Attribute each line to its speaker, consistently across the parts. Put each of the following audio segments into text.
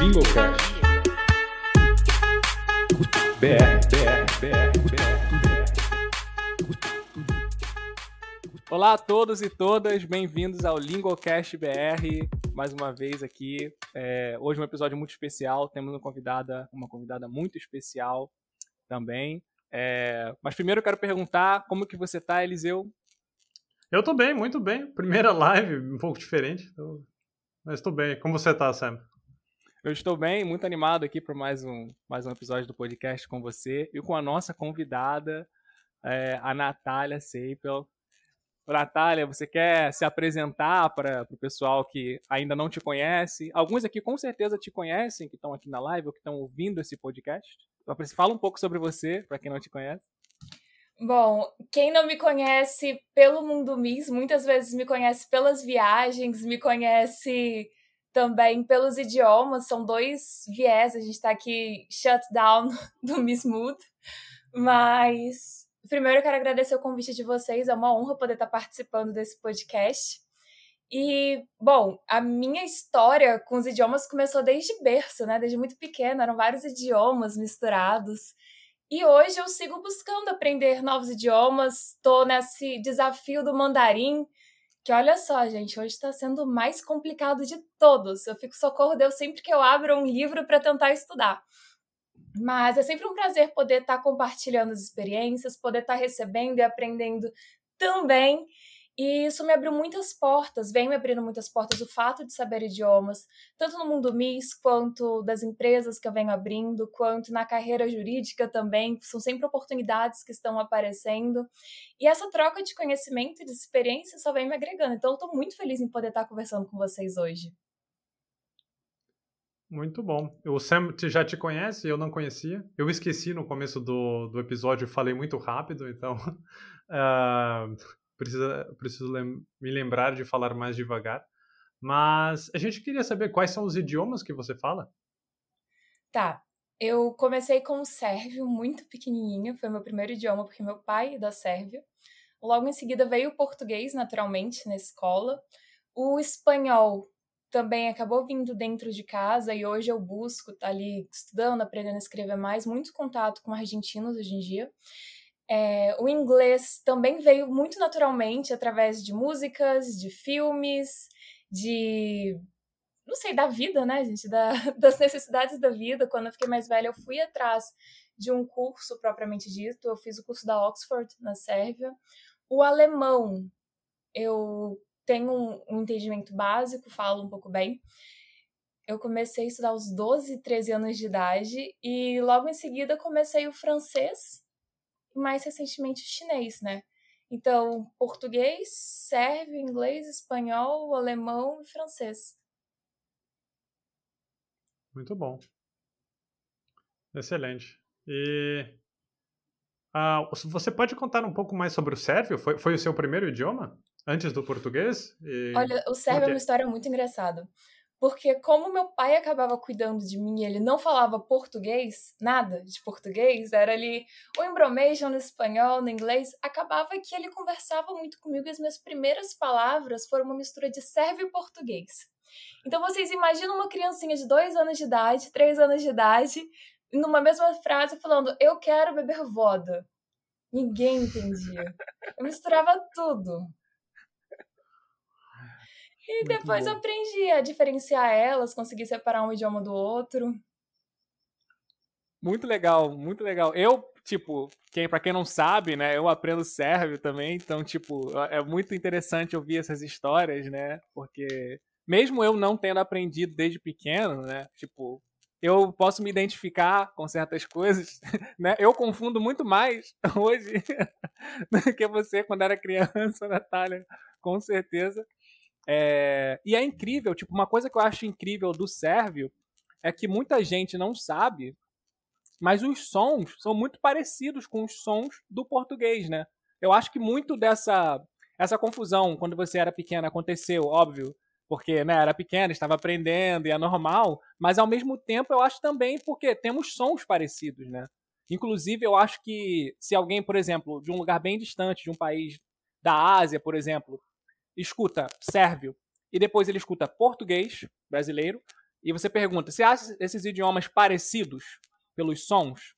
Speaker 1: Lingocast. BR, BR, BR.
Speaker 2: Olá a todos e todas, bem-vindos ao Lingocast BR, mais uma vez aqui. É, hoje um episódio muito especial, temos uma convidada, uma convidada muito especial também. É, mas primeiro eu quero perguntar como que você tá, Eliseu?
Speaker 3: Eu tô bem, muito bem. Primeira live, um pouco diferente, então... mas tô bem. Como você tá, Sam?
Speaker 2: Eu estou bem, muito animado aqui para mais um, mais um episódio do podcast com você e com a nossa convidada, é, a Natália Seipel. Natália, você quer se apresentar para o pessoal que ainda não te conhece? Alguns aqui com certeza te conhecem, que estão aqui na live ou que estão ouvindo esse podcast. Fala um pouco sobre você, para quem não te conhece.
Speaker 4: Bom, quem não me conhece pelo Mundo Miss, muitas vezes me conhece pelas viagens, me conhece também pelos idiomas, são dois viés, a gente está aqui shut down do Miss Mood, mas primeiro eu quero agradecer o convite de vocês, é uma honra poder estar participando desse podcast. E, bom, a minha história com os idiomas começou desde berço, né? Desde muito pequena, eram vários idiomas misturados. E hoje eu sigo buscando aprender novos idiomas, estou nesse desafio do mandarim, que olha só, gente, hoje está sendo o mais complicado de todos. Eu fico socorro Deus sempre que eu abro um livro para tentar estudar. Mas é sempre um prazer poder estar tá compartilhando as experiências, poder estar tá recebendo e aprendendo também. E isso me abriu muitas portas, vem me abrindo muitas portas o fato de saber idiomas, tanto no mundo MIS, quanto das empresas que eu venho abrindo, quanto na carreira jurídica também. São sempre oportunidades que estão aparecendo. E essa troca de conhecimento e de experiência só vem me agregando. Então, eu estou muito feliz em poder estar conversando com vocês hoje.
Speaker 3: Muito bom. O Sam já te conhece, eu não conhecia. Eu esqueci no começo do, do episódio, falei muito rápido, então. Uh, precisa, preciso lem me lembrar de falar mais devagar. Mas a gente queria saber quais são os idiomas que você fala.
Speaker 4: Tá. Eu comecei com o sérvio muito pequenininho, foi meu primeiro idioma porque meu pai é da Sérvia. Logo em seguida veio o português, naturalmente, na escola. O espanhol também acabou vindo dentro de casa e hoje eu busco tá ali estudando, aprendendo a escrever mais, muito contato com argentinos hoje em dia. É, o inglês também veio muito naturalmente através de músicas, de filmes, de. não sei, da vida, né, gente? Da, das necessidades da vida. Quando eu fiquei mais velha, eu fui atrás de um curso propriamente dito. Eu fiz o curso da Oxford, na Sérvia. O alemão, eu tenho um, um entendimento básico, falo um pouco bem. Eu comecei a estudar aos 12, 13 anos de idade e logo em seguida comecei o francês mais recentemente chinês, né? Então, português, sérvio, inglês, espanhol, alemão e francês.
Speaker 3: Muito bom. Excelente. E uh, você pode contar um pouco mais sobre o sérvio? Foi, foi o seu primeiro idioma? Antes do português?
Speaker 4: E... Olha, o sérvio é uma história muito engraçada. Porque como meu pai acabava cuidando de mim ele não falava português, nada de português, era ali o embromation no espanhol, no inglês, acabava que ele conversava muito comigo e as minhas primeiras palavras foram uma mistura de sérvio e português. Então vocês imaginam uma criancinha de dois anos de idade, três anos de idade, numa mesma frase falando, eu quero beber voda. Ninguém entendia. Eu misturava tudo. E depois aprendi a diferenciar elas, consegui separar um idioma do outro.
Speaker 2: Muito legal, muito legal. Eu, tipo, quem para quem não sabe, né, eu aprendo sérvio também, então, tipo, é muito interessante ouvir essas histórias, né? Porque mesmo eu não tendo aprendido desde pequeno, né, tipo, eu posso me identificar com certas coisas, né? Eu confundo muito mais hoje do que você quando era criança, Natália, com certeza. É, e é incrível, tipo, uma coisa que eu acho incrível do sérvio é que muita gente não sabe, mas os sons são muito parecidos com os sons do português, né? Eu acho que muito dessa essa confusão quando você era pequena aconteceu, óbvio, porque né, era pequena, estava aprendendo e é normal, mas ao mesmo tempo eu acho também porque temos sons parecidos, né? Inclusive, eu acho que se alguém, por exemplo, de um lugar bem distante, de um país da Ásia, por exemplo, escuta sérvio e depois ele escuta português brasileiro e você pergunta: você acha esses idiomas parecidos pelos sons?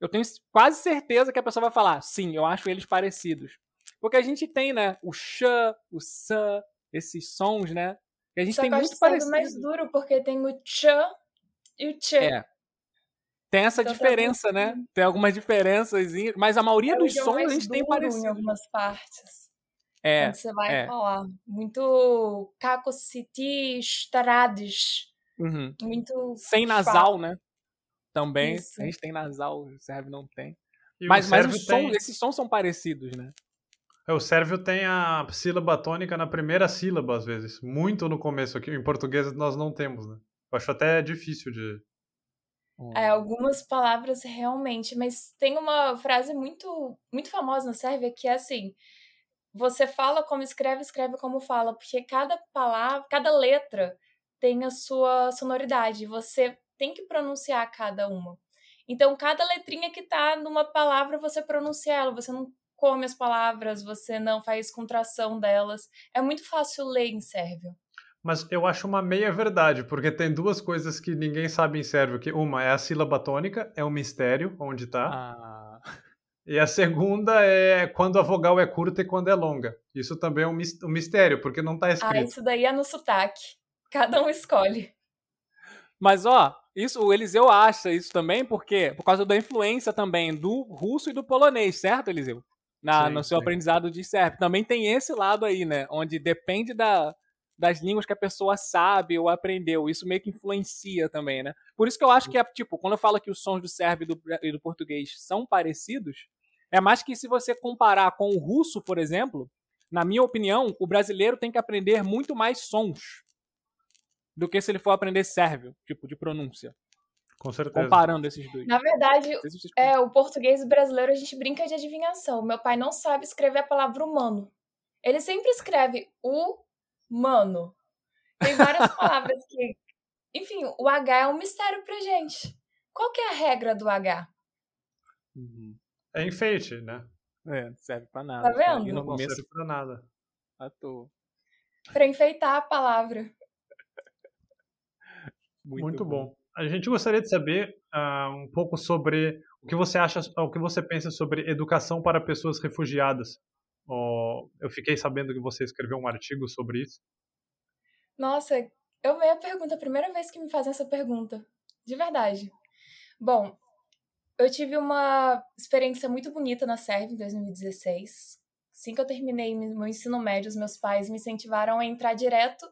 Speaker 2: Eu tenho quase certeza que a pessoa vai falar: sim, eu acho eles parecidos. Porque a gente tem, né, o sh, o s, esses sons, né? Que a gente
Speaker 4: Só
Speaker 2: tem
Speaker 4: que
Speaker 2: muito parecido.
Speaker 4: mais duro, porque tem o ch e o ch.
Speaker 2: É. Tem essa
Speaker 4: Então,
Speaker 2: diferença, né? Tem algumas diferenças, mas a maioria
Speaker 4: É
Speaker 2: dos sons a gente tem parecido.
Speaker 4: em algumas partes.
Speaker 2: É,
Speaker 4: Quando você vai
Speaker 2: é.
Speaker 4: falar. Muito cacociti, estrades.
Speaker 2: uhum.
Speaker 4: Muito.
Speaker 2: Sem nasal, né? Também.
Speaker 4: Isso.
Speaker 2: A gente tem nasal, o sérvio não tem.
Speaker 3: E
Speaker 2: Mas,
Speaker 3: o
Speaker 2: mas sons,
Speaker 3: tem-
Speaker 2: esses sons são parecidos, né?
Speaker 3: É, o sérvio tem a sílaba tônica na primeira sílaba, às vezes. Muito no começo aqui. Em português nós não temos, né? Eu acho até difícil de.
Speaker 4: É, algumas palavras realmente, mas tem uma frase muito, muito famosa na Sérvia que é assim: você fala como escreve, escreve como fala, porque cada palavra, cada letra tem a sua sonoridade, você tem que pronunciar cada uma. Então, cada letrinha que tá numa palavra, você pronuncia ela, você não come as palavras, você não faz contração delas. É muito fácil ler em sérvio.
Speaker 3: Mas eu acho uma meia verdade, porque tem duas coisas que ninguém sabe em sérvio. Que uma é a sílaba tônica, é um mistério onde tá.
Speaker 2: Ah,
Speaker 3: E a segunda é quando a vogal é curta e quando é longa. Isso também é um mis- mistério, porque não tá
Speaker 4: Ah,
Speaker 3: escrito.
Speaker 4: isso daí é no sotaque. Cada um escolhe.
Speaker 2: Mas, ó, isso, o Eliseu acha isso também porque por causa da influência também do russo e do polonês, certo, Eliseu? Na,
Speaker 3: Sim,
Speaker 2: no seu
Speaker 3: sim.
Speaker 2: aprendizado de sérvio. Também tem esse lado aí, né? Onde depende da, das línguas que a pessoa sabe ou aprendeu. Isso meio que influencia também, né? Por isso que eu acho que é, tipo, quando eu falo que os sons do sérvio e do, e do português são parecidos, é mais que se você comparar com o russo, por exemplo, na minha opinião, o brasileiro tem que aprender muito mais sons do que se ele for aprender sérvio, tipo, de pronúncia.
Speaker 3: Com certeza.
Speaker 2: Comparando esses dois.
Speaker 4: Na verdade,
Speaker 2: se
Speaker 4: é, o português brasileiro a gente brinca de adivinhação. Meu pai não sabe escrever a palavra humano. Ele sempre escreve humano. Tem várias palavras que. Enfim, o H é um mistério pra gente. Qual que é a regra do H?
Speaker 2: Uhum.
Speaker 3: É enfeite, né?
Speaker 2: É, não serve pra nada.
Speaker 4: Tá vendo?
Speaker 2: Ali no
Speaker 3: Não
Speaker 2: começo,
Speaker 3: serve pra nada.
Speaker 2: à toa.
Speaker 4: Pra enfeitar a palavra.
Speaker 3: Muito, bom. A gente gostaria de saber ah, um pouco sobre o que você acha, o que você pensa sobre educação para pessoas refugiadas. Ó, eu fiquei sabendo que você escreveu um artigo sobre isso.
Speaker 4: Nossa, eu amei a pergunta, a primeira vez que me fazem essa pergunta. De verdade. Bom, eu tive uma experiência muito bonita na Sérvia em 2016. Assim que eu terminei meu ensino médio, os meus pais me incentivaram a entrar direto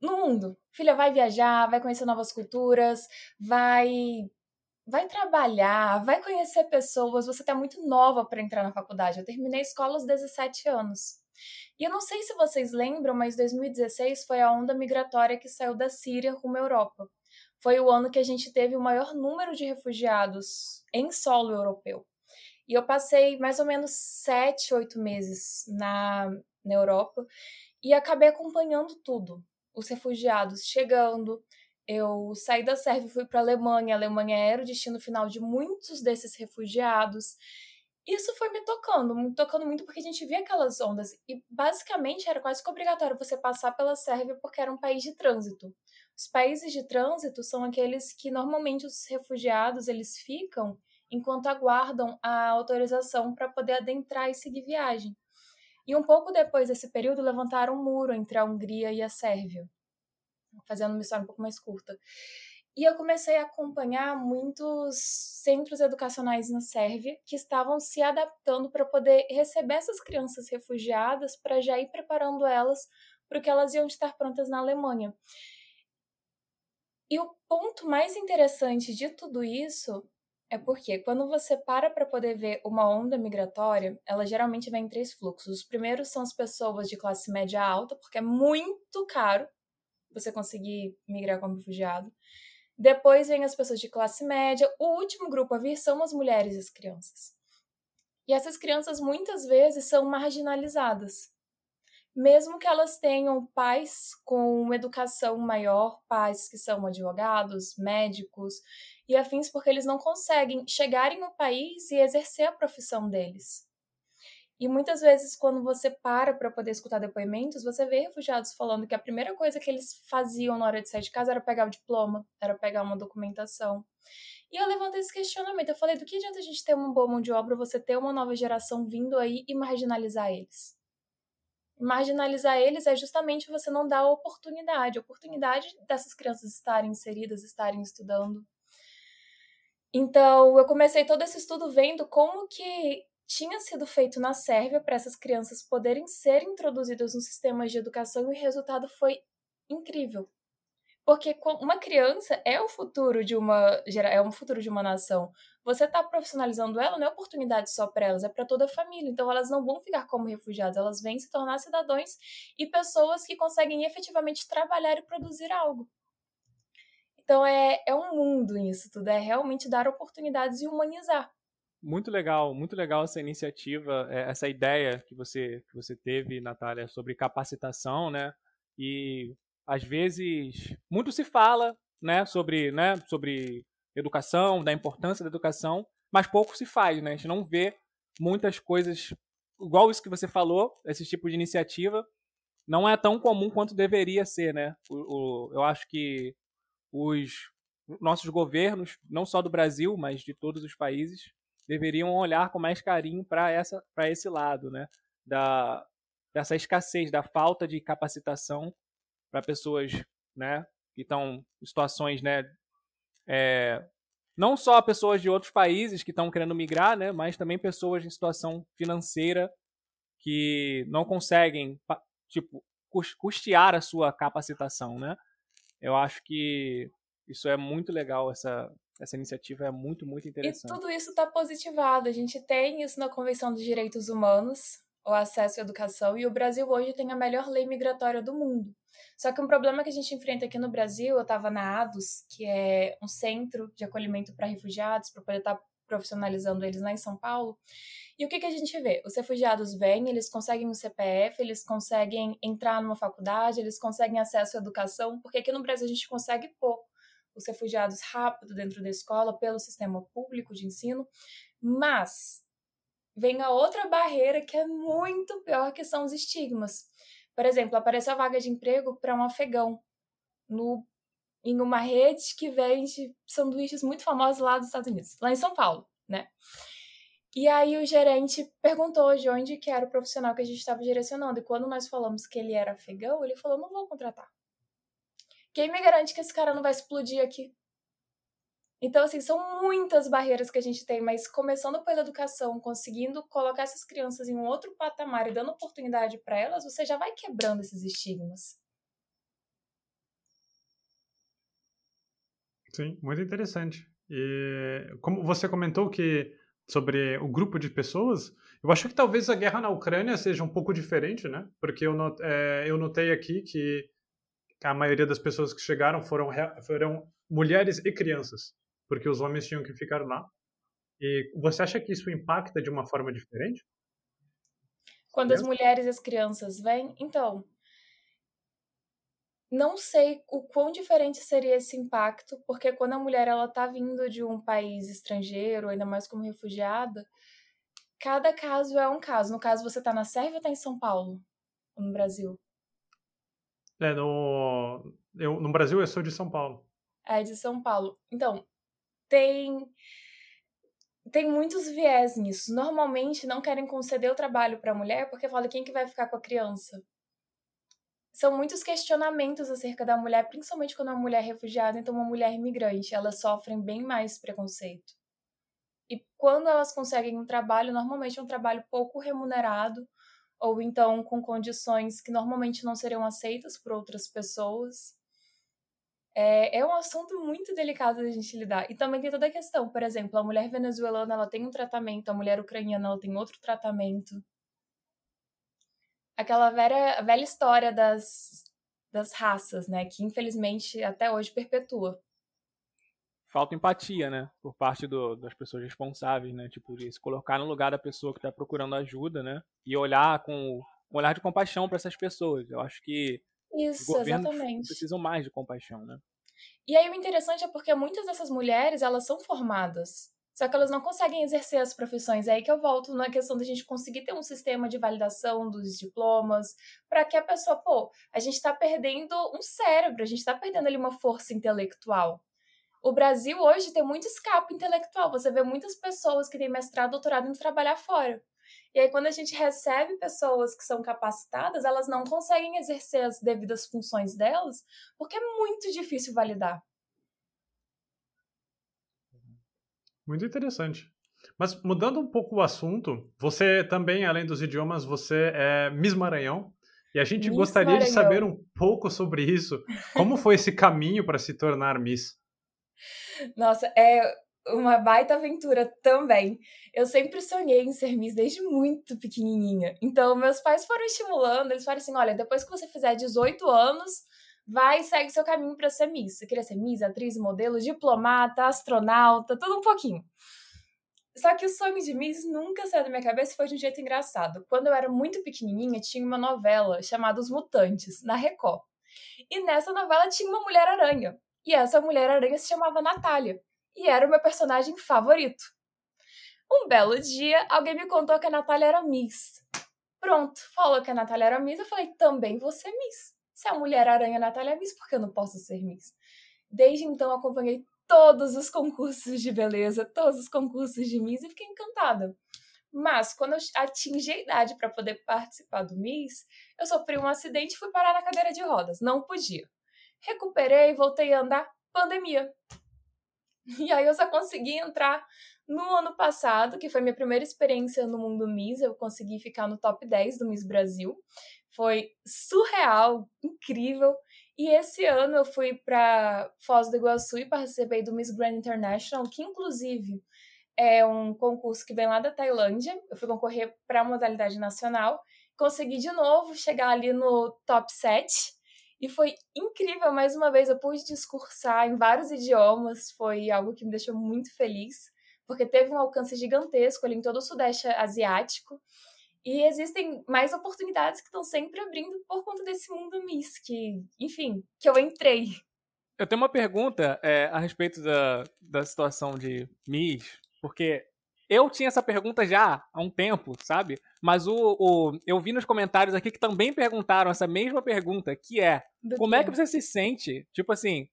Speaker 4: no mundo. Filha, vai viajar, vai conhecer novas culturas, vai vai trabalhar, vai conhecer pessoas. Você tá muito nova para entrar na faculdade. Eu terminei a escola aos 17 anos. E eu não sei se vocês lembram, mas 2016 foi a onda migratória que saiu da Síria rumo à Europa. Foi o ano que a gente teve o maior número de refugiados em solo europeu. E eu passei mais ou menos sete, oito meses na, na Europa e acabei acompanhando tudo. Os refugiados chegando. Eu saí da Sérvia e fui para a Alemanha. A Alemanha era o destino final de muitos desses refugiados isso foi me tocando, me tocando muito porque a gente via aquelas ondas e basicamente era quase que obrigatório você passar pela Sérvia porque era um país de trânsito. Os países de trânsito são aqueles que normalmente os refugiados eles ficam enquanto aguardam a autorização para poder adentrar e seguir viagem. E um pouco depois desse período levantaram um muro entre a Hungria e a Sérvia, fazendo uma história um pouco mais curta. E eu comecei a acompanhar muitos centros educacionais na Sérvia que estavam se adaptando para poder receber essas crianças refugiadas para já ir preparando elas para o que elas iam estar prontas na Alemanha. E o ponto mais interessante de tudo isso é porque quando você para para poder ver uma onda migratória, ela geralmente vem em três fluxos. Os primeiros são as pessoas de classe média alta, porque é muito caro você conseguir migrar como refugiado. Depois vem as pessoas de classe média. O último grupo a vir são as mulheres e as crianças. E essas crianças muitas vezes são marginalizadas. Mesmo que elas tenham pais com educação maior, pais que são advogados, médicos e afins, porque eles não conseguem chegar em um país e exercer a profissão deles. E muitas vezes, quando você para para poder escutar depoimentos, você vê refugiados falando que a primeira coisa que eles faziam na hora de sair de casa era pegar o diploma, era pegar uma documentação. E eu levantei esse questionamento. Eu falei: do que adianta a gente ter uma boa mão de obra, você ter uma nova geração vindo aí e marginalizar eles? Marginalizar eles é justamente você não dar a oportunidade, a oportunidade dessas crianças estarem inseridas, estarem estudando. Então, eu comecei todo esse estudo vendo como que tinha sido feito na Sérvia para essas crianças poderem ser introduzidas nos sistemas de educação e o resultado foi incrível. Porque uma criança é o futuro de uma é um futuro de uma nação. Você está profissionalizando ela não é oportunidade só para elas, é para toda a família. Então elas não vão ficar como refugiadas, elas vêm se tornar cidadãos e pessoas que conseguem efetivamente trabalhar e produzir algo. Então é, é um mundo nisso tudo, é realmente dar oportunidades e humanizar.
Speaker 2: Muito legal, muito legal essa iniciativa, é, essa ideia que você, que você teve, Natália, sobre capacitação, né? E às vezes, muito se fala né, sobre, né, sobre educação, da importância da educação, mas pouco se faz, né? A gente não vê muitas coisas igual isso que você falou, esse tipo de iniciativa, não é tão comum quanto deveria ser, né? O, o, eu acho que os nossos governos, não só do Brasil, mas de todos os países, deveriam olhar com mais carinho para essa para esse lado, né? Da dessa escassez, da falta de capacitação para pessoas, né, que estão em situações, né, é, não só pessoas de outros países que estão querendo migrar, né, mas também pessoas em situação financeira que não conseguem, tipo, custear a sua capacitação, né? Eu acho que isso é muito legal, essa, essa iniciativa é muito, muito interessante.
Speaker 4: E tudo isso está positivado. A gente tem isso na Convenção dos Direitos Humanos, o acesso à educação, e o Brasil hoje tem a melhor lei migratória do mundo. Só que um problema que a gente enfrenta aqui no Brasil, eu estava na ADUS, que é um centro de acolhimento para refugiados, para poder estar tá profissionalizando eles lá em São Paulo. E o que, que a gente vê? Os refugiados vêm, eles conseguem um CPF, eles conseguem entrar numa faculdade, eles conseguem acesso à educação, porque aqui no Brasil a gente consegue pôr os refugiados rápido dentro da escola pelo sistema público de ensino, mas vem a outra barreira que é muito pior, que são os estigmas. Por exemplo, apareceu a vaga de emprego para um afegão no, em uma rede que vende sanduíches muito famosos lá dos Estados Unidos, lá em São Paulo, né? E aí o gerente perguntou de onde que era o profissional que a gente estava direcionando. E quando nós falamos que ele era afegão, ele falou: não vou contratar. Quem me garante que esse cara não vai explodir aqui? Então, assim, são muitas barreiras que a gente tem, mas começando pela educação, conseguindo colocar essas crianças em um outro patamar e dando oportunidade para elas, você já vai quebrando esses estigmas.
Speaker 3: Sim, muito interessante. E como você comentou que sobre o grupo de pessoas, eu acho que talvez a guerra na Ucrânia seja um pouco diferente, né? Porque eu, not, é, eu notei aqui que a maioria das pessoas que chegaram foram, foram mulheres e crianças porque os homens tinham que ficar lá. E você acha que isso impacta de uma forma diferente?
Speaker 4: Quando as mulheres e as crianças vêm, então, não sei o quão diferente seria esse impacto, porque quando a mulher ela tá vindo de um país estrangeiro, ainda mais como refugiada, cada caso é um caso. No caso, você tá na Sérvia ou tá em São Paulo? No Brasil?
Speaker 3: É, no, eu, no Brasil eu sou de São Paulo.
Speaker 4: É, de São Paulo. Então, tem tem muitos viés nisso. Normalmente não querem conceder o trabalho para a mulher porque fala quem que vai ficar com a criança. São muitos questionamentos acerca da mulher, principalmente quando é uma mulher refugiada, então uma mulher imigrante, elas sofrem bem mais preconceito. E quando elas conseguem um trabalho, normalmente é um trabalho pouco remunerado, ou então com condições que normalmente não seriam aceitas por outras pessoas. É, é um assunto muito delicado da gente lidar. E também tem toda a questão, por exemplo, a mulher venezuelana ela tem um tratamento, a mulher ucraniana ela tem outro tratamento. Aquela velha, velha história das, das raças, né? Que infelizmente até hoje perpetua.
Speaker 2: Falta empatia, né? Por parte do, das pessoas responsáveis, né? Tipo, de se colocar no lugar da pessoa que está procurando ajuda, né? E olhar com um olhar de compaixão para essas pessoas. Eu acho que
Speaker 4: isso, exatamente.
Speaker 2: precisam mais de compaixão, né?
Speaker 4: E aí o interessante é porque muitas dessas mulheres, elas são formadas. Só que elas não conseguem exercer as profissões. É aí que eu volto na questão da gente conseguir ter um sistema de validação dos diplomas, para que a pessoa, pô, a gente está perdendo um cérebro, a gente está perdendo ali uma força intelectual. O Brasil hoje tem muito escape intelectual. Você vê muitas pessoas que têm mestrado, doutorado indo trabalhar fora. E aí, quando a gente recebe pessoas que são capacitadas, elas não conseguem exercer as devidas funções delas, porque é muito difícil validar.
Speaker 3: Muito interessante. Mas mudando um pouco o assunto, você também, além dos idiomas, você é Miss Maranhão. E a gente
Speaker 4: Miss
Speaker 3: gostaria de
Speaker 4: Maranhão.
Speaker 3: saber um pouco sobre isso. Como foi esse caminho para se tornar Miss?
Speaker 4: Nossa, é uma baita aventura também. Eu sempre sonhei em ser Miss desde muito pequenininha. Então, meus pais foram estimulando, eles falaram assim: olha, depois que você fizer 18 anos, vai e segue seu caminho para ser Miss. Você queria ser Miss, atriz, modelo, diplomata, astronauta, tudo um pouquinho. Só que o sonho de Miss nunca saiu da minha cabeça e foi de um jeito engraçado. Quando eu era muito pequenininha, tinha uma novela chamada Os Mutantes, na Record. E nessa novela tinha uma Mulher-Aranha. E essa Mulher-Aranha se chamava Natália. E era o meu personagem favorito. Um belo dia, alguém me contou que a Natália era Miss. Pronto, falou que a Natália era Miss, eu falei, também vou ser Miss. Se a Mulher-Aranha Natália é Miss, por que eu não posso ser Miss? Desde então, acompanhei todos os concursos de beleza, todos os concursos de Miss e fiquei encantada. Mas, quando eu atingi a idade para poder participar do Miss, eu sofri um acidente e fui parar na cadeira de rodas. Não podia. Recuperei, voltei a andar, pandemia. E aí eu só consegui entrar no ano passado, que foi minha primeira experiência no mundo Miss. Eu consegui ficar no top 10 do Miss Brasil. Foi surreal, incrível. E esse ano eu fui para Foz do Iguaçu e participei do Miss Grand International, que inclusive é um concurso que vem lá da Tailândia. Eu fui concorrer para a modalidade nacional. Consegui de novo chegar ali no top 7. E foi incrível, mais uma vez eu pude discursar em vários idiomas, foi algo que me deixou muito feliz, porque teve um alcance gigantesco ali em todo o Sudeste Asiático. E existem mais oportunidades que estão sempre abrindo por conta desse mundo Miss, que, enfim, que eu entrei.
Speaker 2: Eu tenho uma pergunta é, a respeito da, da situação de Miss, porque eu tinha essa pergunta já há um tempo, sabe? Mas o, o, eu vi nos comentários aqui que também perguntaram essa mesma pergunta, que é
Speaker 4: Do
Speaker 2: como é que você se sente, tipo assim,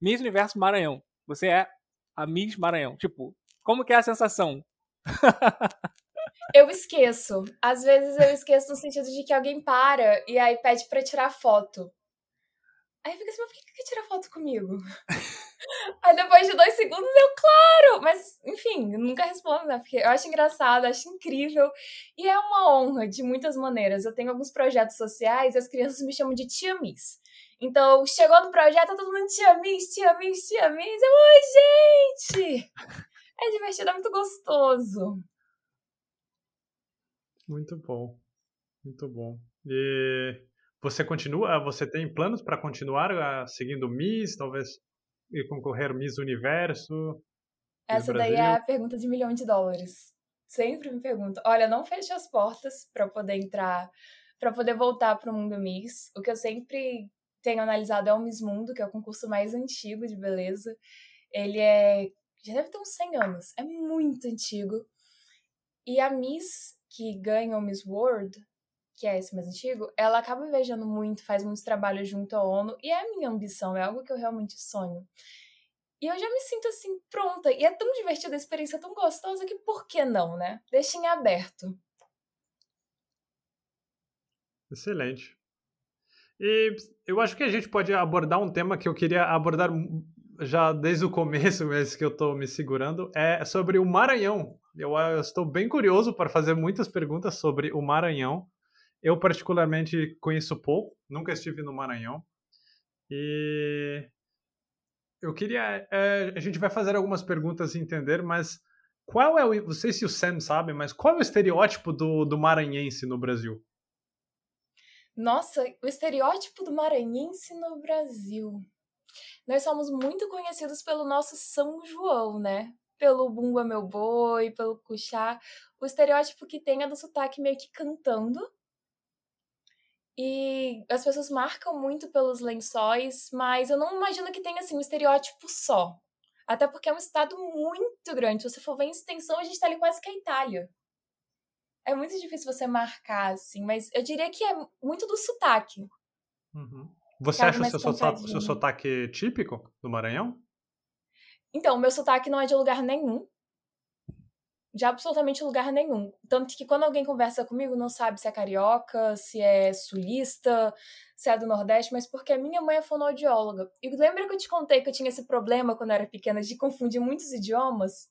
Speaker 2: Miss Universo Maranhão, você é a Miss Maranhão, tipo, como que é a sensação?
Speaker 4: Eu esqueço. Às vezes eu esqueço no sentido de que alguém para e aí pede pra tirar foto. Aí fica assim, mas por que que tirar foto comigo? aí depois de dois segundos eu, claro! Mas, enfim, nunca respondo, né? Porque eu acho engraçado, acho incrível. E é uma honra de muitas maneiras. Eu tenho alguns projetos sociais e as crianças me chamam de tia Miss. Então, chegou no projeto, todo mundo tia Miss, tia Miss, tia Miss. Eu, oi, gente! É divertido, é muito gostoso.
Speaker 3: Muito bom. Muito bom. E você continua, você tem planos para continuar uh, seguindo Miss, talvez ir concorrer Miss Universo?
Speaker 4: Essa daí é a pergunta de milhão de dólares. Sempre me perguntam. Olha, não feche as portas para poder entrar, para poder voltar para o mundo Miss. O que eu sempre tenho analisado é o Miss Mundo, que é o concurso mais antigo de beleza. Ele é já deve ter uns 100 anos, é muito antigo. E a Miss que ganha o Miss World, que é esse mais antigo, ela acaba viajando muito, faz muitos trabalhos junto à ONU, e é a minha ambição, é algo que eu realmente sonho. E eu já me sinto assim, pronta. E é tão divertida a experiência, tão gostosa, que por que não, né? Deixa em aberto.
Speaker 3: Excelente. E eu acho que a gente pode abordar um tema que eu queria abordar já desde o começo, mas que eu estou me segurando, é sobre o Maranhão. Eu, eu, estou bem curioso para fazer muitas perguntas sobre o Maranhão. Eu, particularmente, conheço pouco, nunca estive no Maranhão. E eu queria. É, a gente vai fazer algumas perguntas e entender, mas qual é o. Não sei se o Sam sabe, mas qual é o estereótipo do, do maranhense no Brasil?
Speaker 4: Nossa, o estereótipo do maranhense no Brasil. Nós somos muito conhecidos pelo nosso São João, né? Pelo Bumba Meu Boi, pelo Cuxá. O estereótipo que tem é do sotaque meio que cantando. E as pessoas marcam muito pelos lençóis, mas eu não imagino que tenha assim um estereótipo só. Até porque é um estado muito grande. Se você for ver em extensão, a gente tá ali quase que a Itália. É muito difícil você marcar, assim, mas eu diria que é muito do sotaque.
Speaker 3: Uhum. Você
Speaker 4: Cabe
Speaker 3: acha o seu, sotaque, seu sotaque típico do Maranhão?
Speaker 4: Então, o meu sotaque não é de lugar nenhum. De absolutamente lugar nenhum. Tanto que quando alguém conversa comigo, não sabe se é carioca, se é sulista, se é do Nordeste, mas porque a minha mãe é fonoaudióloga. E lembra que eu te contei que eu tinha esse problema quando eu era pequena de confundir muitos idiomas?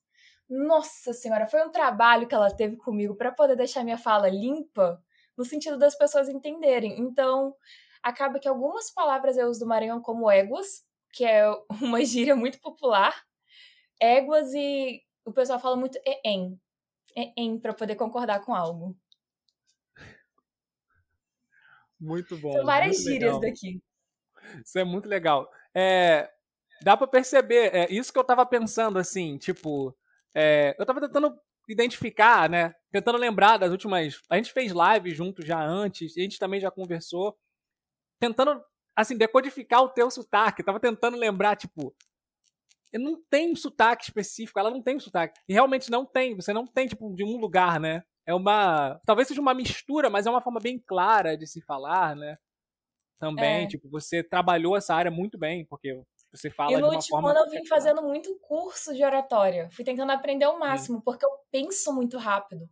Speaker 4: Nossa senhora, foi um trabalho que ela teve comigo para poder deixar minha fala limpa, no sentido das pessoas entenderem. Então, acaba que algumas palavras eu uso do Maranhão como éguas, que é uma gíria muito popular. Éguas e o pessoal fala muito em. Em para poder concordar com algo.
Speaker 2: Muito bom.
Speaker 4: São várias gírias
Speaker 2: legal.
Speaker 4: daqui.
Speaker 2: Isso é muito legal. É, dá pra perceber, é isso que eu tava pensando, assim, tipo, é, eu tava tentando identificar, né, tentando lembrar das últimas, a gente fez live junto já antes, a gente também já conversou, tentando, assim, decodificar o teu sotaque, tava tentando lembrar, tipo, não tem um sotaque específico, ela não tem um sotaque, e realmente não tem, você não tem, tipo, de um lugar, né, é uma, talvez seja uma mistura, mas é uma forma bem clara de se falar, né, também,
Speaker 4: É.
Speaker 2: tipo, você trabalhou essa área muito bem, porque você fala
Speaker 4: E
Speaker 2: de
Speaker 4: no
Speaker 2: uma
Speaker 4: último ano eu vim fazendo muito curso de oratória. Fui tentando aprender ao máximo, porque eu penso muito rápido.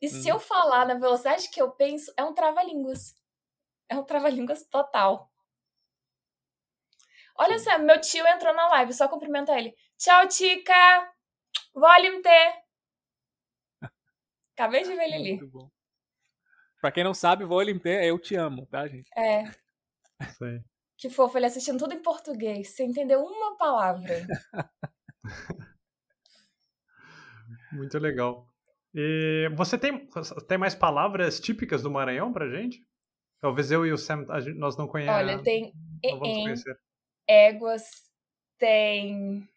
Speaker 4: E se
Speaker 2: Uhum.
Speaker 4: eu falar na velocidade que eu penso, é um trava-línguas. É um trava-línguas total. Olha só, meu tio entrou na live, só cumprimenta ele. Tchau, Tica! Volume T! Acabei de ver ele ali.
Speaker 2: Muito bom. Pra quem não sabe, vou limpar, eu te amo, tá, gente?
Speaker 4: É,
Speaker 3: Sei.
Speaker 4: que fofo, ele assistindo tudo em português, sem entender uma palavra.
Speaker 3: Muito legal. E você tem, tem mais palavras típicas do Maranhão pra gente? Talvez eu e o Sam, a gente- nós não conhecemos.
Speaker 4: Olha, tem
Speaker 3: não vamos
Speaker 4: em,
Speaker 3: conhecer.
Speaker 4: Éguas, tem.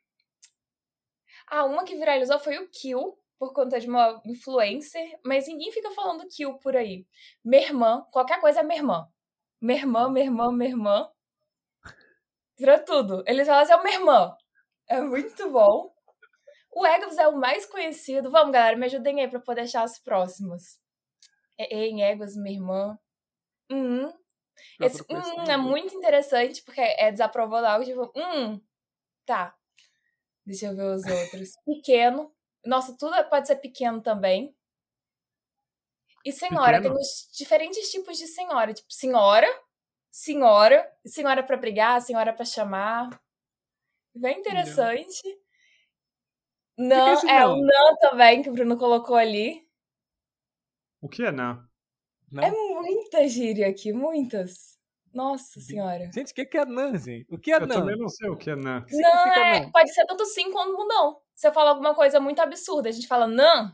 Speaker 4: Ah, uma que viralizou foi o Kill, por conta de uma influencer, mas ninguém fica falando Kill por aí. Mermã, qualquer coisa é mermã. Mermã, mermã, mermã. Vira tudo. Eles falam assim, é o mermã. É muito bom. O Éguas é o mais conhecido. Vamos, galera, me ajudem aí pra poder achar as próximas. É, é em Éguas, minha irmã. Hum,
Speaker 2: Já
Speaker 4: esse hum é muito interessante, porque é desaprovado algo, tipo, hum, tá. Deixa eu ver os outros. Pequeno. Nossa, tudo pode ser pequeno também. E senhora,
Speaker 3: Pequeno?
Speaker 4: tem os diferentes tipos de senhora. Tipo, senhora, senhora, senhora pra brigar, senhora pra chamar. Bem interessante. Não,
Speaker 2: esse
Speaker 4: é
Speaker 2: não?
Speaker 4: o não também, que o Bruno colocou ali.
Speaker 3: O que é não?
Speaker 2: Não?
Speaker 4: É muita gíria aqui, muitas. Nossa senhora.
Speaker 2: Gente, o que que é nan, gente? O que é
Speaker 3: Eu
Speaker 2: nan?
Speaker 3: também não sei o que é
Speaker 2: que
Speaker 4: Não, é,
Speaker 2: não?
Speaker 4: pode ser tanto sim quanto não. Você fala alguma coisa muito absurda, a gente fala não,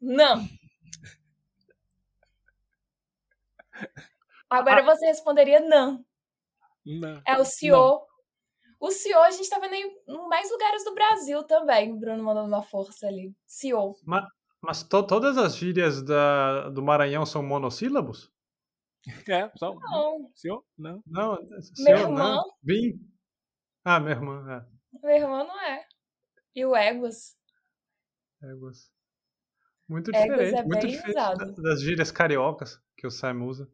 Speaker 4: não. Agora você responderia não.
Speaker 2: Não.
Speaker 4: É o CEO. O CEO a gente tá vendo em mais lugares do Brasil também. O Bruno mandando uma força ali. CEO.
Speaker 3: Mas to- todas as gírias da, do Maranhão são monossílabos?
Speaker 2: É, só um.
Speaker 4: Não,
Speaker 2: Senhor? Não.
Speaker 3: Não, senhor,
Speaker 4: irmã.
Speaker 3: não. Vim. Ah, minha irmã,
Speaker 4: meu irmão não é. E o Egos.
Speaker 3: é. Éguas. Muito
Speaker 4: Éguas
Speaker 3: diferente,
Speaker 4: é
Speaker 3: muito
Speaker 4: bem
Speaker 3: diferente
Speaker 4: usado.
Speaker 3: da- das gírias cariocas que o Sam usa.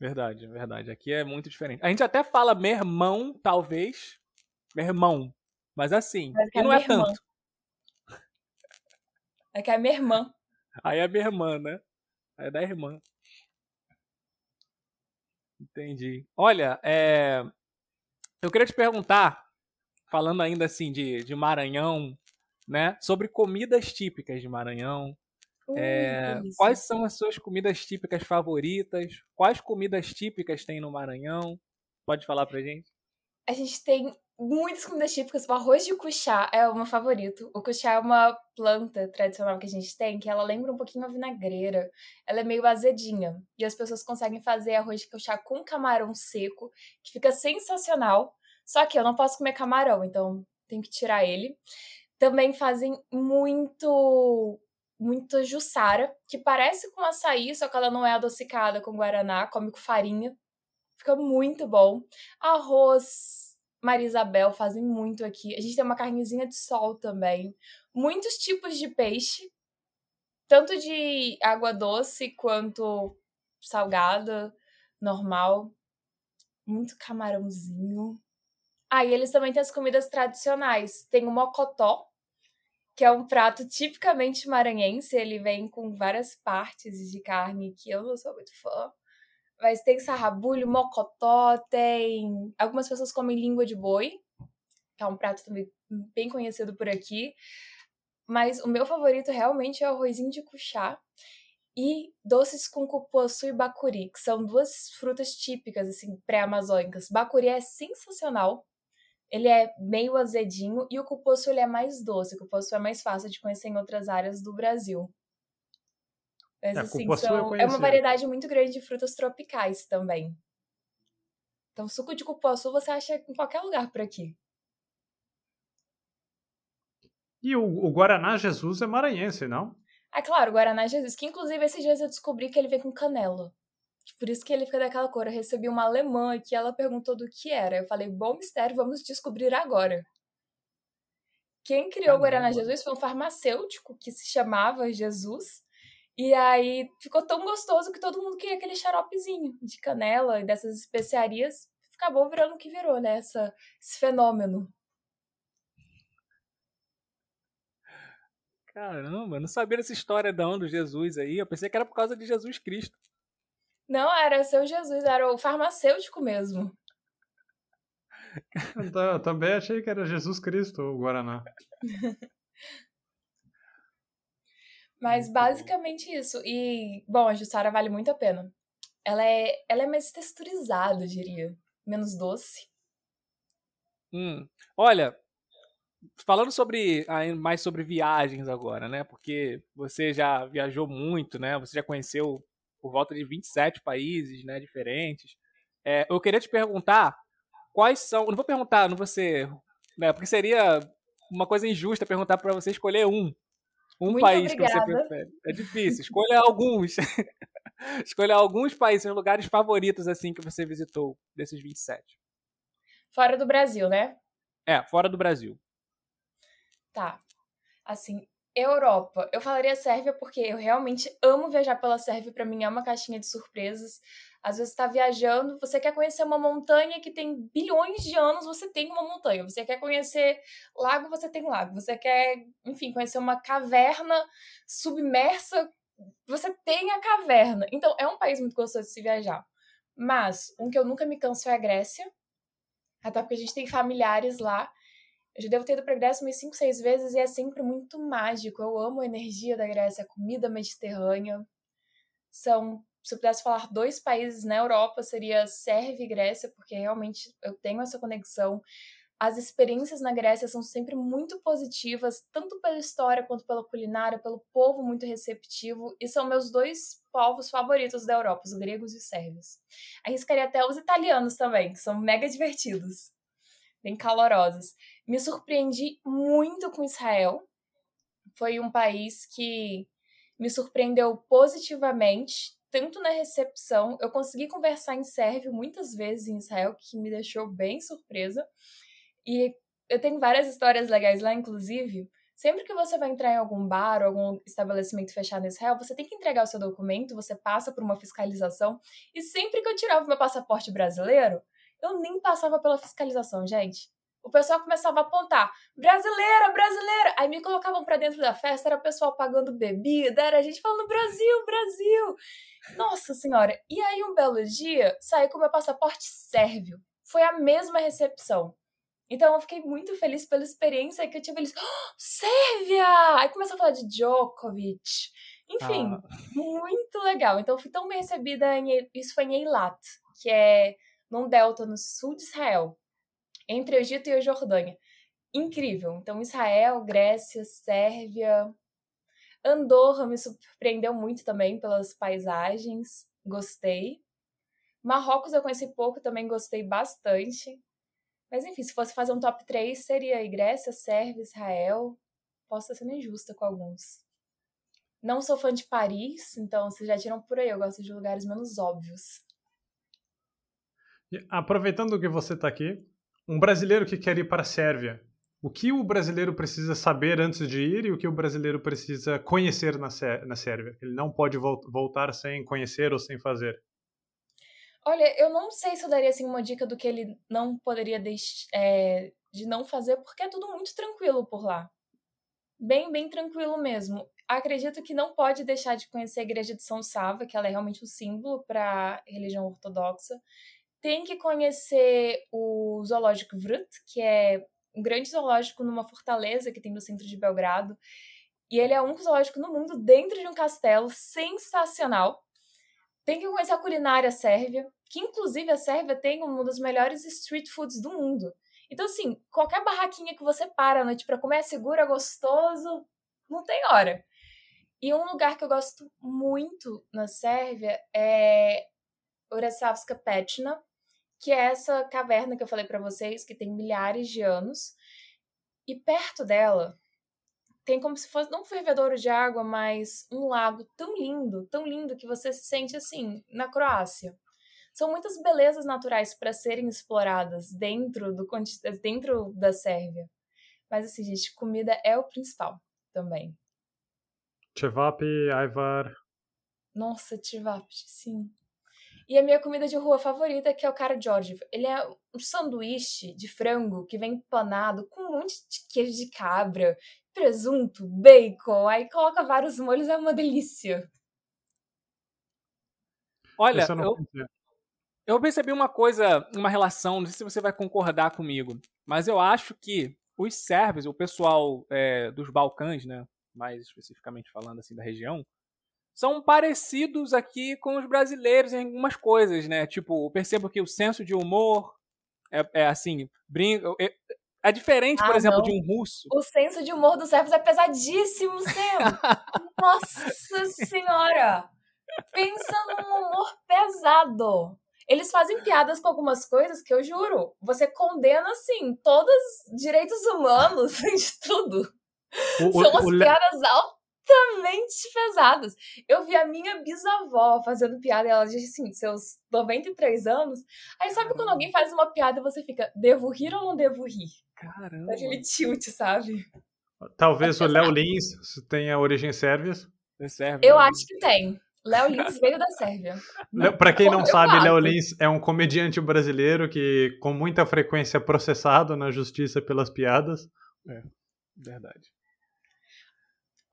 Speaker 2: Verdade, verdade. Aqui é muito diferente. A gente até fala meu irmão, talvez. Meu irmão. Mas assim.
Speaker 4: Mas que
Speaker 2: E
Speaker 4: é
Speaker 2: não é
Speaker 4: irmã.
Speaker 2: tanto.
Speaker 4: É que é minha irmã.
Speaker 2: Aí é minha irmã, né? Aí é da irmã. Entendi. Olha, é... eu queria te perguntar, falando ainda assim de, de Maranhão, né? Sobre comidas típicas de Maranhão.
Speaker 4: Ui,
Speaker 2: É, quais são as suas comidas típicas favoritas? Quais comidas típicas tem no Maranhão? Pode falar pra gente?
Speaker 4: A gente tem muitas comidas típicas. O arroz de cuchá é o meu favorito. O cuchá é uma planta tradicional que a gente tem, que ela lembra um pouquinho a vinagreira. Ela é meio azedinha. E as pessoas conseguem fazer arroz de cuchá com camarão seco, que fica sensacional. Só que eu não posso comer camarão, então tenho que tirar ele. Também fazem muito muito jussara, que parece com açaí, só que ela não é adocicada com guaraná, come com farinha. Fica muito bom. Arroz Maria Isabel fazem muito aqui. A gente tem uma carnezinha de sol também. Muitos tipos de peixe, tanto de água doce quanto salgada, normal. Muito camarãozinho. Ah, e eles também têm as comidas tradicionais. Tem o mocotó, que é um prato tipicamente maranhense. Ele vem com várias partes de carne que eu não sou muito fã. Mas tem sarrabulho, mocotó, tem. Algumas pessoas comem língua de boi, que é um prato também bem conhecido por aqui. Mas o meu favorito realmente é o arrozinho de cuchá e doces com cupuaçu e bacuri, que são duas frutas típicas, assim, pré-amazônicas. Bacuri é sensacional, ele é meio azedinho e o cupuaçu ele é mais doce. O cupuaçu é mais fácil de conhecer em outras áreas do Brasil. Mas,
Speaker 3: É,
Speaker 4: assim, são... é uma variedade muito grande de frutas tropicais também. Então, suco de cupuaçu você acha em qualquer lugar por aqui.
Speaker 3: E o, o Guaraná Jesus é maranhense, não?
Speaker 4: Ah, claro, o Guaraná Jesus, que inclusive esses dias eu descobri que ele vem com canela. Por isso que ele fica daquela cor. Eu recebi uma alemã que ela perguntou do que era. Eu falei, bom mistério, vamos descobrir agora. Quem criou o Guaraná. Jesus foi um farmacêutico que se chamava Jesus. E aí ficou tão gostoso que todo mundo queria aquele xaropezinho de canela e dessas especiarias. Acabou virando o que virou, né? Essa, esse fenômeno.
Speaker 2: Caramba, não sabia dessa história não do Jesus aí. Eu pensei que era por causa de Jesus Cristo.
Speaker 4: Não, era seu Jesus, era o farmacêutico mesmo.
Speaker 3: Eu também achei que era Jesus Cristo o Guaraná.
Speaker 4: Mas basicamente isso. E, bom, a Jussara vale muito a pena. Ela é, ela é mais texturizada, eu diria. Menos doce.
Speaker 2: Hum. Olha, falando sobre mais sobre viagens agora, né? Porque você já viajou muito, né? Você já conheceu por volta de 27 países, né, diferentes. É, eu queria te perguntar quais são, não vou perguntar, não vou ser, né, porque seria uma coisa injusta perguntar para você escolher um. Um
Speaker 4: Muito
Speaker 2: país que você
Speaker 4: obrigada.
Speaker 2: prefere. É difícil. Escolha alguns. Escolha alguns países, seus lugares favoritos assim que você visitou desses 27.
Speaker 4: Fora do Brasil, né?
Speaker 2: É, fora do Brasil.
Speaker 4: Tá. Assim, Europa. Eu falaria Sérvia porque eu realmente amo viajar pela Sérvia. Pra mim é uma caixinha de surpresas. Às vezes tá viajando, você quer conhecer uma montanha que tem bilhões de anos, você tem uma montanha. Você quer conhecer lago, você tem lago. Você quer, enfim, conhecer uma caverna submersa, você tem a caverna. Então, é um país muito gostoso de se viajar. Mas, um que eu nunca me canso é a Grécia. Até porque a gente tem familiares lá. Eu já devo ter ido pra Grécia umas 5, 6 vezes e é sempre muito mágico. Eu amo a energia da Grécia, a comida mediterrânea. São, se eu pudesse falar dois países na Europa, seria Sérvia e Grécia, porque realmente eu tenho essa conexão. As experiências na Grécia são sempre muito positivas, tanto pela história quanto pela culinária, pelo povo muito receptivo, e são meus dois povos favoritos da Europa, os gregos e os sérvios. Arriscaria até os italianos também, que são mega divertidos, bem calorosos. Me surpreendi muito com Israel. Foi um país que me surpreendeu positivamente, tanto na recepção. Eu consegui conversar em sérvio muitas vezes em Israel, que me deixou bem surpresa. E eu tenho várias histórias legais lá, inclusive. Sempre que você vai entrar em algum bar ou algum estabelecimento fechado em Israel, você tem que entregar o seu documento, você passa por uma fiscalização. E sempre que eu tirava meu passaporte brasileiro, eu nem passava pela fiscalização, gente. O pessoal começava a apontar, brasileira, brasileira. Aí me colocavam pra dentro da festa, era o pessoal pagando bebida, era a gente falando Brasil, Brasil. Nossa senhora. E aí um belo dia, saí com meu passaporte sérvio. Foi a mesma recepção. Então eu fiquei muito feliz pela experiência que eu tive. Eles, oh, Sérvia! Aí começou a falar de Djokovic. Enfim,
Speaker 2: Ah.
Speaker 4: muito legal. Então eu fui tão bem recebida. Em, isso foi em Eilat, que é num delta no sul de Israel, entre o Egito e a Jordânia. Incrível. Então Israel, Grécia, Sérvia. Andorra me surpreendeu muito também pelas paisagens. Gostei. Marrocos eu conheci pouco, também gostei bastante. Mas enfim, se fosse fazer um top 3, seria Grécia, Sérvia, Israel. Posso estar sendo injusta com alguns. Não sou fã de Paris, então vocês já tiram por aí. Eu gosto de lugares menos óbvios.
Speaker 3: Aproveitando que você está aqui, um brasileiro que quer ir para a Sérvia, o que o brasileiro precisa saber antes de ir e o que o brasileiro precisa conhecer na, Sé na Sérvia? Ele não pode vol voltar sem conhecer ou sem fazer.
Speaker 4: Olha, eu não sei se eu daria assim, uma dica do que ele não poderia é, de não fazer, porque é tudo muito tranquilo por lá. Bem, bem tranquilo mesmo. Acredito que não pode deixar de conhecer a igreja de São Sava, que ela é realmente um símbolo para a religião ortodoxa. Tem que conhecer o zoológico Vrut, que é um grande zoológico numa fortaleza que tem no centro de Belgrado. E ele é único zoológico no mundo dentro de um castelo sensacional. Tem que conhecer a culinária sérvia, que inclusive a Sérvia tem um dos melhores street foods do mundo. Então, assim, qualquer barraquinha que você para à noite para comer é seguro, é gostoso, não tem hora. E um lugar que eu gosto muito na Sérvia é Oresavska Petina, que é essa caverna que eu falei para vocês, que tem milhares de anos. E perto dela tem como se fosse não um fervedouro de água, mas um lago tão lindo, tão lindo que você se sente assim na Croácia. São muitas belezas naturais para serem exploradas dentro do dentro da Sérvia. Mas assim, gente, comida é o principal também.
Speaker 3: Chevap, Ivar.
Speaker 4: Nossa, Chevap, sim. E a minha comida de rua favorita, que é o cara George. Ele é um sanduíche de frango que vem panado com um monte de queijo de cabra, presunto, bacon, aí coloca vários molhos, é uma delícia.
Speaker 2: Olha, eu, eu percebi uma coisa, uma relação, não sei se você vai concordar comigo, mas eu acho que os sérvios, o pessoal é, dos Balcãs, né, mais especificamente falando assim da região, são parecidos aqui com os brasileiros em algumas coisas, né? Tipo, percebo que o senso de humor é, é assim, brinca, é, é diferente, por ah, exemplo, não. de um russo.
Speaker 4: O senso de humor dos sérvios é pesadíssimo, Sam. Nossa senhora! Pensa num humor pesado. Eles fazem piadas com algumas coisas que eu juro, você condena assim, todos os direitos humanos, de tudo. O, São o, as o piadas Le... altamente pesadas. Eu vi a minha bisavó fazendo piada, ela disse assim, seus 93 anos. Aí sabe quando alguém faz uma piada e você fica, devo rir ou não devo rir?
Speaker 2: Caramba.
Speaker 4: Aquele tilt, sabe?
Speaker 3: Talvez é o Léo Lins tenha origem sérvias.
Speaker 2: É sérvia.
Speaker 4: Eu acho que tem. Léo Lins veio da Sérvia.
Speaker 3: Para quem não sabe, Léo Lins é um comediante brasileiro que com muita frequência é processado na justiça pelas piadas.
Speaker 2: É, verdade.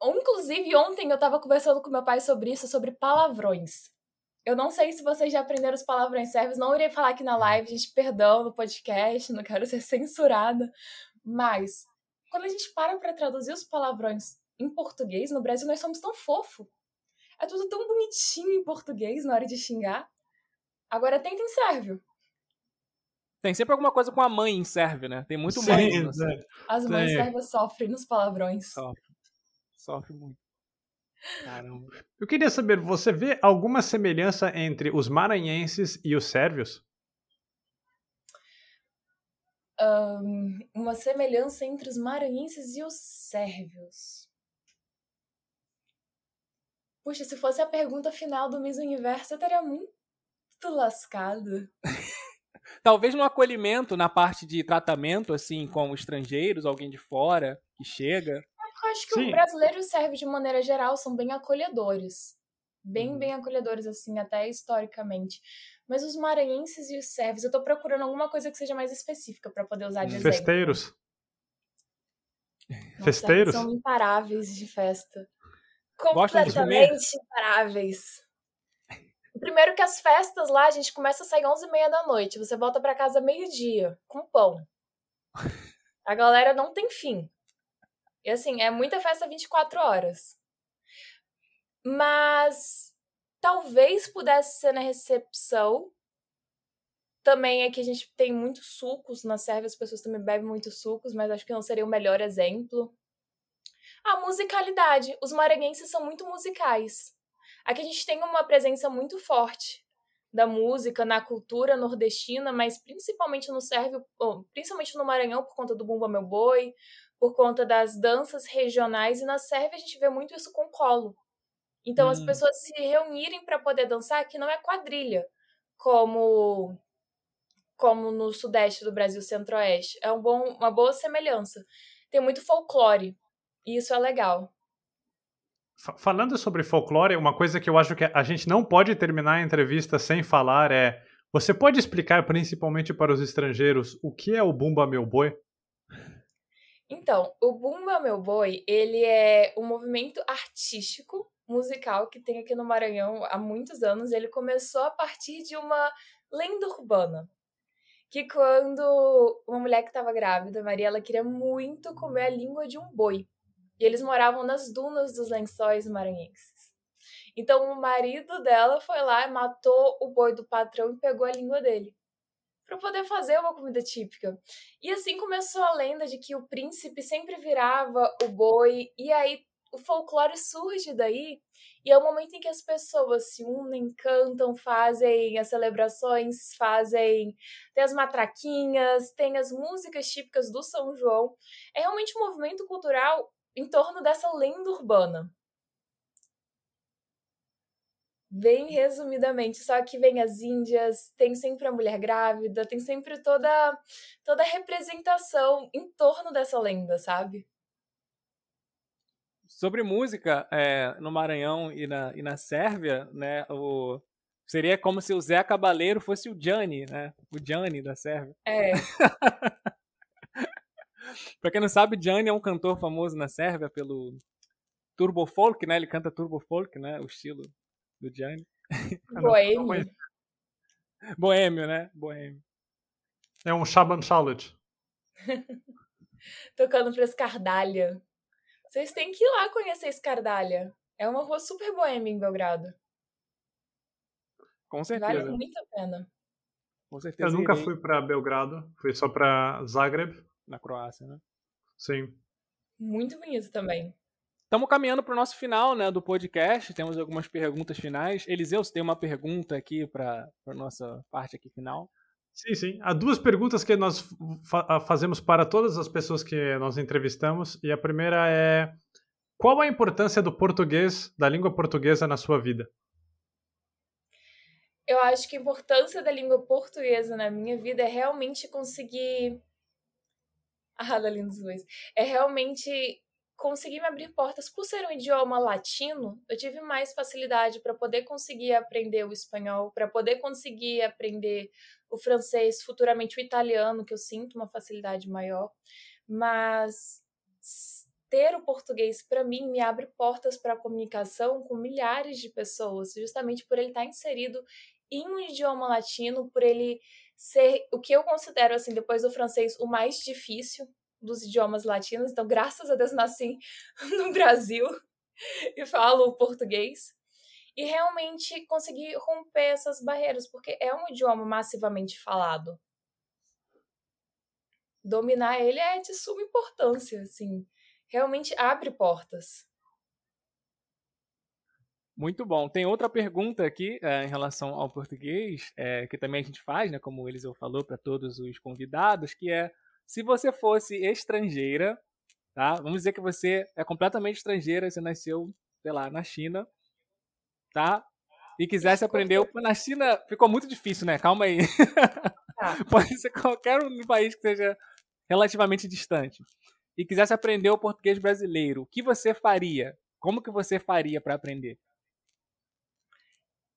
Speaker 4: Inclusive, ontem eu estava conversando com meu pai sobre isso, sobre palavrões. Eu não sei se vocês já aprenderam os palavrões sérvios, não irei falar aqui na live, gente, perdão no podcast, não quero ser censurada. Mas, quando a gente para para traduzir os palavrões em português, no Brasil nós somos tão fofo. É tudo tão bonitinho em português na hora de xingar. Agora tenta em sérvio.
Speaker 2: Tem sempre alguma coisa com a mãe em sérvio, né? Tem muito Sim, mãe. Assim.
Speaker 4: As mães sérvias sofrem nos palavrões.
Speaker 2: Sofre. Sofre muito. Caramba.
Speaker 3: Eu queria saber, você vê alguma semelhança entre os maranhenses e os sérvios?
Speaker 4: Um, uma semelhança entre os maranhenses e os sérvios. Puxa, se fosse a pergunta final do Miss Universo, eu estaria muito lascado.
Speaker 2: Talvez no acolhimento, na parte de tratamento, assim, com estrangeiros, alguém de fora que chega.
Speaker 4: Eu acho que Sim. o brasileiro serve de maneira geral, são bem acolhedores. Bem, hum. bem acolhedores, assim, até historicamente. Mas os maranhenses e os sérvios, eu tô procurando alguma coisa que seja mais específica para poder usar de
Speaker 3: exemplo. Festeiros.
Speaker 4: Nossa,
Speaker 3: Festeiros?
Speaker 4: São imparáveis de festa completamente imparáveis. Primeiro que as festas lá, a gente começa a sair 11h30 da noite. Você volta para casa meio-dia, com pão. A galera não tem fim. E assim, é muita festa 24 horas. Mas talvez pudesse ser na recepção. Também é que a gente tem muitos sucos na Sérvia, as pessoas também bebem muitos sucos, mas acho que não seria o melhor exemplo. A musicalidade. Os maranhenses são muito musicais. Aqui a gente tem uma presença muito forte da música na cultura nordestina, mas principalmente no Sérvio, principalmente no Maranhão por conta do Bumba Meu Boi, por conta das danças regionais e na Sérvia a gente vê muito isso com colo. Então hum. as pessoas se reunirem para poder dançar, que não é quadrilha, como como no sudeste do Brasil, centro-oeste. É um bom, uma boa semelhança. Tem muito folclore, e isso é legal.
Speaker 3: Falando sobre folclore, uma coisa que eu acho que a gente não pode terminar a entrevista sem falar é: você pode explicar, principalmente para os estrangeiros, o que é o Bumba Meu Boi?
Speaker 4: Então, o Bumba Meu Boi, ele é um movimento artístico, musical, que tem aqui no Maranhão há muitos anos. Ele começou a partir de uma lenda urbana. Que quando uma mulher que estava grávida, Maria, ela queria muito comer a língua de um boi. E eles moravam nas dunas dos lençóis maranhenses. Então o marido dela foi lá matou o boi do patrão e pegou a língua dele para poder fazer uma comida típica. E assim começou a lenda de que o príncipe sempre virava o boi e aí o folclore surge daí e é o momento em que as pessoas se unem, cantam, fazem as celebrações, fazem tem as matraquinhas, tem as músicas típicas do São João. É realmente um movimento cultural em torno dessa lenda urbana. Bem resumidamente, só que vem as índias, tem sempre a mulher grávida, tem sempre toda toda a representação em torno dessa lenda, sabe?
Speaker 2: Sobre música, é, no Maranhão e na, e na Sérvia, né, o, seria como se o Zé Cabaleiro fosse o Gianni, né? O Gianni da Sérvia.
Speaker 4: É.
Speaker 2: pra quem não sabe, Gianni é um cantor famoso na Sérvia pelo Turbo Folk, né? Ele canta Turbo Folk, né? O estilo do Gianni.
Speaker 4: Boêmio.
Speaker 2: Boêmio, né? Boêmio.
Speaker 3: É um Shaban Shalit.
Speaker 4: Tocando pra Escardalha. Vocês têm que ir lá conhecer Escardalha. É uma rua super boêmia em Belgrado.
Speaker 2: Com certeza.
Speaker 4: Vale muito a pena.
Speaker 2: Com certeza.
Speaker 3: Eu nunca
Speaker 2: irei.
Speaker 3: fui para Belgrado, fui só para Zagreb.
Speaker 2: Na Croácia, né?
Speaker 3: Sim.
Speaker 4: Muito bonito também.
Speaker 2: Estamos caminhando para o nosso final né, do podcast. Temos algumas perguntas finais. Eliseu, você tem uma pergunta aqui para a nossa parte aqui final?
Speaker 3: Sim, sim. Há duas perguntas que nós fa fazemos para todas as pessoas que nós entrevistamos. E a primeira é: qual a importância do português, da língua portuguesa na sua vida?
Speaker 4: Eu acho que a importância da língua portuguesa na minha vida é realmente conseguir. Ah, da linda dos É realmente conseguir me abrir portas. Por ser um idioma latino, eu tive mais facilidade para poder conseguir aprender o espanhol, para poder conseguir aprender o francês, futuramente o italiano, que eu sinto uma facilidade maior. Mas ter o português para mim me abre portas para a comunicação com milhares de pessoas, justamente por ele estar inserido em um idioma latino, por ele ser o que eu considero assim depois do francês o mais difícil dos idiomas latinos. Então, graças a Deus nasci no Brasil e falo português. E realmente conseguir romper essas barreiras, porque é um idioma massivamente falado. Dominar ele é de suma importância, assim. Realmente abre portas.
Speaker 2: Muito bom. Tem outra pergunta aqui é, em relação ao português, é, que também a gente faz, né, como o Eliseu falou, para todos os convidados, que é se você fosse estrangeira, tá? Vamos dizer que você é completamente estrangeira, você nasceu, sei lá, na China, tá? E quisesse aprender. Na China ficou muito difícil, né? Calma aí.
Speaker 4: Tá.
Speaker 2: Pode ser qualquer um país que seja relativamente distante. E quisesse aprender o português brasileiro, o que você faria? Como que você faria para aprender?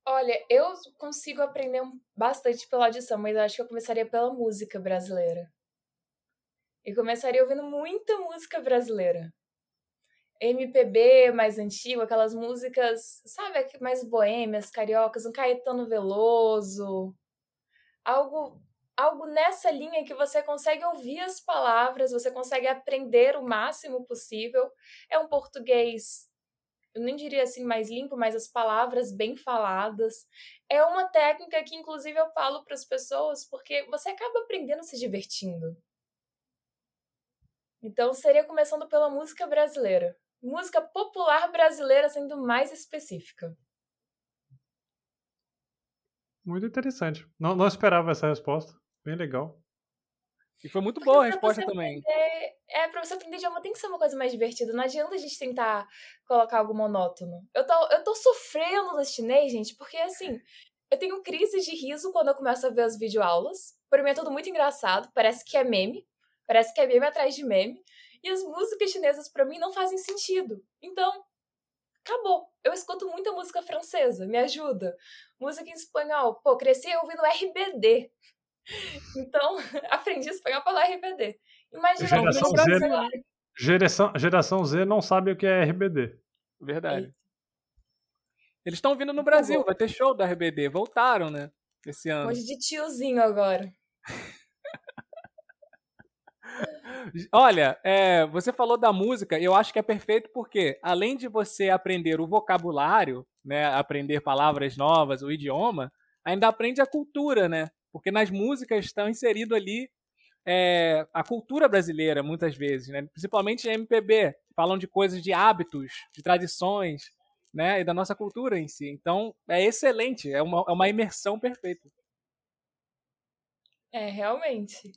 Speaker 4: Olha, eu consigo aprender bastante pela audição, mas eu acho que eu começaria pela música brasileira. E começaria ouvindo muita música brasileira. MPB mais antigo, aquelas músicas, sabe, mais boêmias, cariocas, um Caetano Veloso. Algo algo nessa linha que você consegue ouvir as palavras, você consegue aprender o máximo possível. É um português, eu nem diria assim mais limpo, mas as palavras bem faladas. É uma técnica que inclusive eu falo para as pessoas porque você acaba aprendendo se divertindo. Então seria começando pela música brasileira. Música popular brasileira sendo mais específica.
Speaker 3: Muito interessante. Não, não esperava essa resposta. Bem legal.
Speaker 2: E foi muito
Speaker 4: Porque
Speaker 2: boa a
Speaker 4: pra
Speaker 2: resposta também.
Speaker 4: aprender- é, pra você aprender idioma tem que ser uma coisa mais divertida. Não adianta a gente tentar colocar algo monótono. Eu tô, eu tô sofrendo no chinês, gente, porque assim, eu tenho crises de riso quando eu começo a ver as videoaulas. Para mim é tudo muito engraçado, parece que é meme, parece que é meme atrás de meme. E as músicas chinesas para mim não fazem sentido. Então, acabou. Eu escuto muita música francesa, me ajuda. Música em espanhol, pô, cresci ouvindo RBD. Então, aprendi espanhol pelo RBD. Imagina,
Speaker 3: geração Z, geração, geração Z não sabe o que é RBD.
Speaker 2: Verdade. Eles estão vindo no Brasil, vai ter show da RBD. Voltaram, né? Esse ano.
Speaker 4: Hoje de tiozinho agora.
Speaker 2: Olha, é, você falou da música, eu acho que é perfeito porque, além de você aprender o vocabulário, né, aprender palavras novas, o idioma, ainda aprende a cultura, né? Porque nas músicas estão inserido ali é, a cultura brasileira, muitas vezes, né? Principalmente MPB, falam de coisas de hábitos, de tradições, né? E da nossa cultura em si. Então, é excelente, é uma, é uma imersão perfeita.
Speaker 4: É, realmente.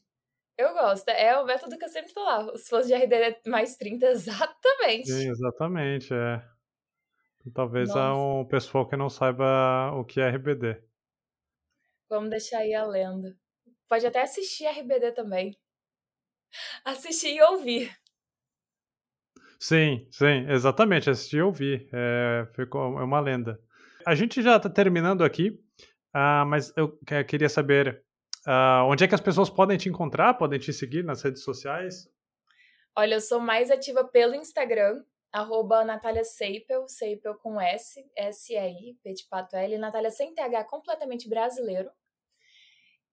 Speaker 4: Eu gosto. É o método que eu sempre tô lá. Os fãs de RD mais 30, exatamente.
Speaker 3: Sim, exatamente, é. Talvez Nossa. há um pessoal que não saiba o que é RBD.
Speaker 4: Vamos deixar aí a lenda. Pode até assistir RBD também. Assistir e ouvir.
Speaker 3: Sim, sim, exatamente. Assistir e ouvir. É, ficou, é uma lenda. A gente já está terminando aqui, uh, mas eu queria saber Uh, onde é que as pessoas podem te encontrar, podem te seguir nas redes sociais?
Speaker 4: Olha, eu sou mais ativa pelo Instagram, arroba Natália Seipel, Seipel com S, S-E-I, P de pato L, Natália sem TH, completamente brasileiro.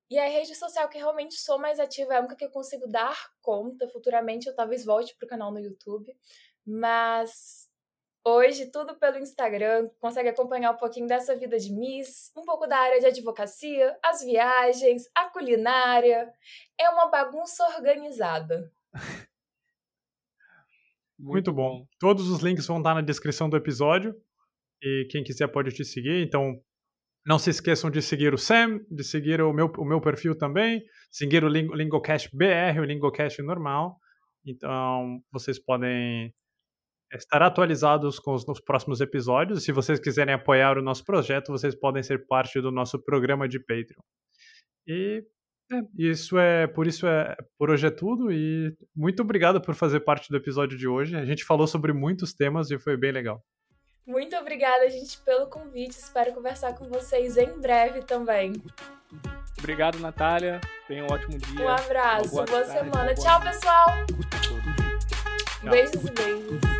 Speaker 4: E a rede social que realmente sou mais ativa é a única que eu consigo dar conta. Futuramente eu talvez volte pro canal no YouTube. Mas Hoje, tudo pelo Instagram, consegue acompanhar um pouquinho dessa vida de Miss, um pouco da área de advocacia, as viagens, a culinária. É uma bagunça organizada.
Speaker 3: Muito bom. Todos os links vão estar na descrição do episódio. E quem quiser pode te seguir. Então, não se esqueçam de seguir o Sam, de seguir o meu, o meu perfil também, seguir o Lingocast BR, o Lingocast normal. Então, vocês podem estar atualizados com os, próximos episódios. Se vocês quiserem apoiar o nosso projeto, vocês podem ser parte do nosso programa de Patreon. E é, isso é por isso é por hoje é tudo e muito obrigado por fazer parte do episódio de hoje. A gente falou sobre muitos temas e foi bem legal.
Speaker 4: Muito obrigada, gente, pelo convite. Espero conversar com vocês em breve também.
Speaker 2: Obrigado, Natália. Tenha um ótimo dia.
Speaker 4: Um abraço, boa, boa tarde, semana. Boa Tchau, pessoal. Tchau. Beijos e beijos.